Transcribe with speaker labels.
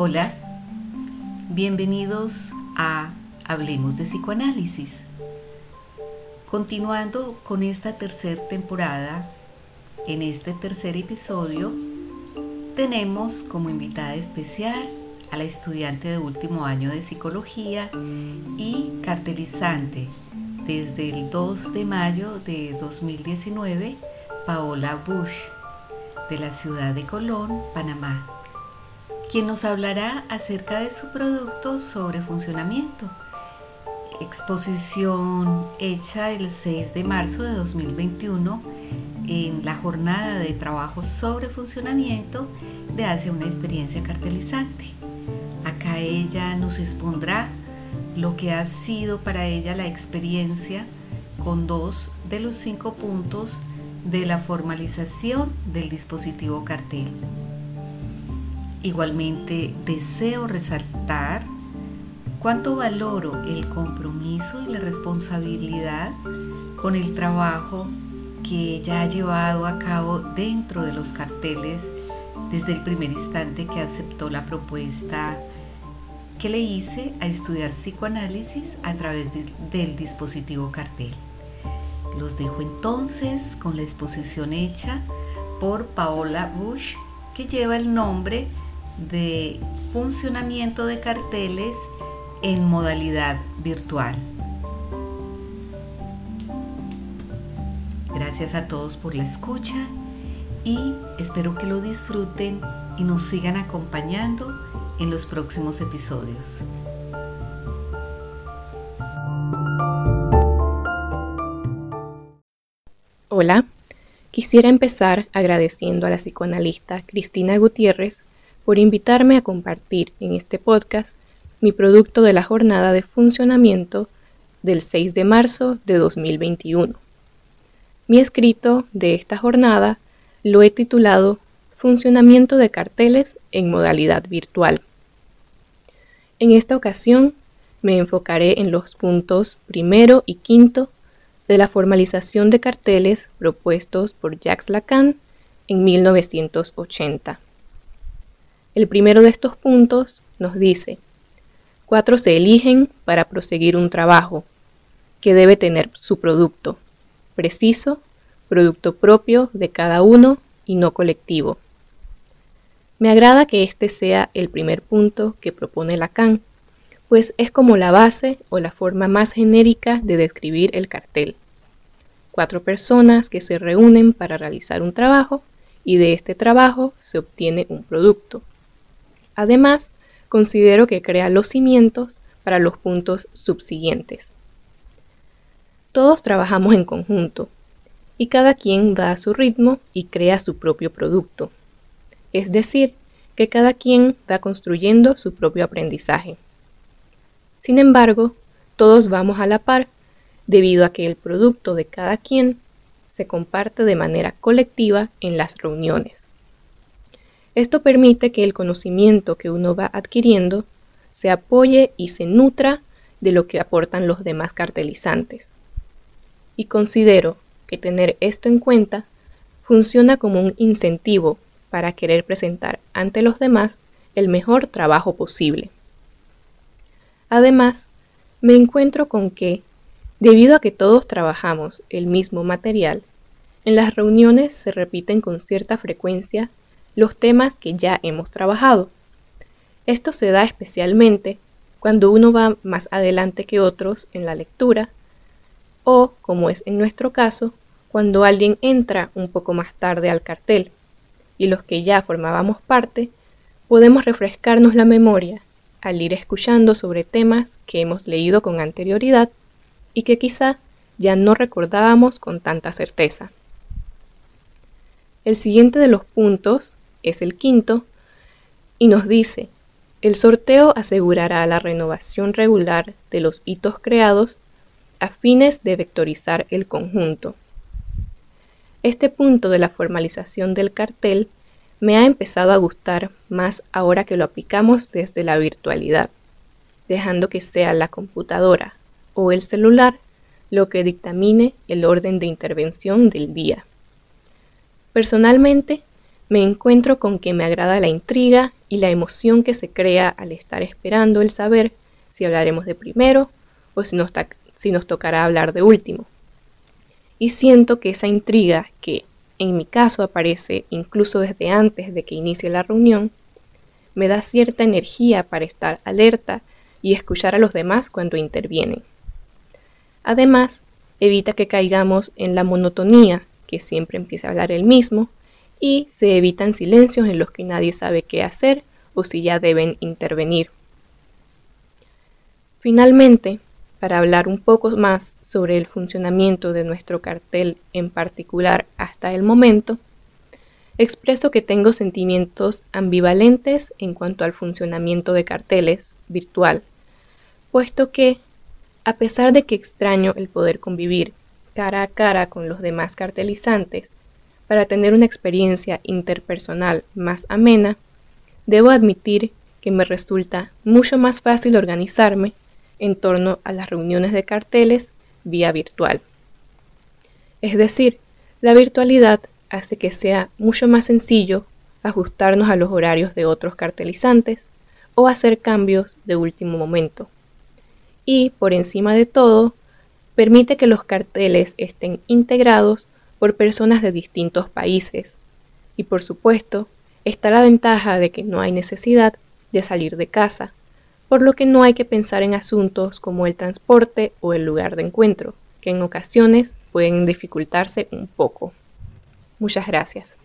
Speaker 1: Hola, bienvenidos a Hablemos de Psicoanálisis. Continuando con esta tercera temporada, en este tercer episodio tenemos como invitada especial a la estudiante de último año de psicología y cartelizante desde el 2 de mayo de 2019, Paola Bush, de la ciudad de Colón, Panamá, quien nos hablará acerca de su producto sobre funcionamiento. Exposición hecha el 6 de marzo de 2021 en la jornada de trabajo sobre funcionamiento de Hacia una experiencia cartelizante. Acá ella nos expondrá lo que ha sido para ella la experiencia con dos de los cinco puntos de la formalización del dispositivo cartel. Igualmente deseo resaltar cuánto valoro el compromiso y la responsabilidad con el trabajo que ella ha llevado a cabo dentro de los carteles desde el primer instante que aceptó la propuesta que le hice a estudiar psicoanálisis a través del dispositivo cartel. Los dejo entonces con la exposición hecha por Paola Bush que lleva el nombre de funcionamiento de carteles en modalidad virtual. Gracias a todos por la escucha y espero que lo disfruten y nos sigan acompañando en los próximos episodios.
Speaker 2: Hola, quisiera empezar agradeciendo a la psicoanalista Cristina Gutiérrez por invitarme a compartir en este podcast mi producto de la jornada de funcionamiento del 6 de marzo de 2021. Mi escrito de esta jornada lo he titulado Funcionamiento de carteles en modalidad virtual. En esta ocasión me enfocaré en los puntos primero y quinto de la formalización de carteles propuestos por Jacques Lacan en 1980. El primero de estos puntos nos dice, cuatro se eligen para proseguir un trabajo que debe tener su producto preciso, producto propio de cada uno y no colectivo. Me agrada que este sea el primer punto que propone Lacan, pues es como la base o la forma más genérica de describir el cartel. Cuatro personas que se reúnen para realizar un trabajo y de este trabajo se obtiene un producto. Además, considero que crea los cimientos para los puntos subsiguientes. Todos trabajamos en conjunto y cada quien va a su ritmo y crea su propio producto. Es decir, que cada quien va construyendo su propio aprendizaje. Sin embargo, todos vamos a la par debido a que el producto de cada quien se comparte de manera colectiva en las reuniones. Esto permite que el conocimiento que uno va adquiriendo se apoye y se nutra de lo que aportan los demás cartelizantes y considero que tener esto en cuenta funciona como un incentivo para querer presentar ante los demás el mejor trabajo posible. Además, me encuentro con que, debido a que todos trabajamos el mismo material, en las reuniones se repiten con cierta frecuencia los temas que ya hemos trabajado. Esto se da especialmente cuando uno va más adelante que otros en la lectura o, como es en nuestro caso, cuando alguien entra un poco más tarde al cartel y los que ya formábamos parte, podemos refrescarnos la memoria al ir escuchando sobre temas que hemos leído con anterioridad y que quizá ya no recordábamos con tanta certeza. El siguiente de los puntos es el quinto y nos dice, el sorteo asegurará la renovación regular de los hitos creados a fines de vectorizar el conjunto. Este punto de la formalización del cartel me ha empezado a gustar más ahora que lo aplicamos desde la virtualidad, dejando que sea la computadora o el celular lo que dictamine el orden de intervención del día. Personalmente, me encuentro con que me agrada la intriga y la emoción que se crea al estar esperando el saber si hablaremos de primero o si nos, si nos tocará hablar de último. Y siento que esa intriga, que en mi caso aparece incluso desde antes de que inicie la reunión, me da cierta energía para estar alerta y escuchar a los demás cuando intervienen. Además, evita que caigamos en la monotonía, que siempre empieza a hablar el mismo, y se evitan silencios en los que nadie sabe qué hacer o si ya deben intervenir. Finalmente, para hablar un poco más sobre el funcionamiento de nuestro cartel en particular hasta el momento, expreso que tengo sentimientos ambivalentes en cuanto al funcionamiento de carteles virtual, puesto que, a pesar de que extraño el poder convivir cara a cara con los demás cartelizantes para tener una experiencia interpersonal más amena, debo admitir que me resulta mucho más fácil organizarme en torno a las reuniones de carteles vía virtual. Es decir, la virtualidad hace que sea mucho más sencillo ajustarnos a los horarios de otros cartelizantes o hacer cambios de último momento. Y, por encima de todo, permite que los carteles estén integrados por personas de distintos países. Y por supuesto, está la ventaja de que no hay necesidad de salir de casa, por lo que no hay que pensar en asuntos como el transporte o el lugar de encuentro, que en ocasiones pueden dificultarse un poco. Muchas gracias.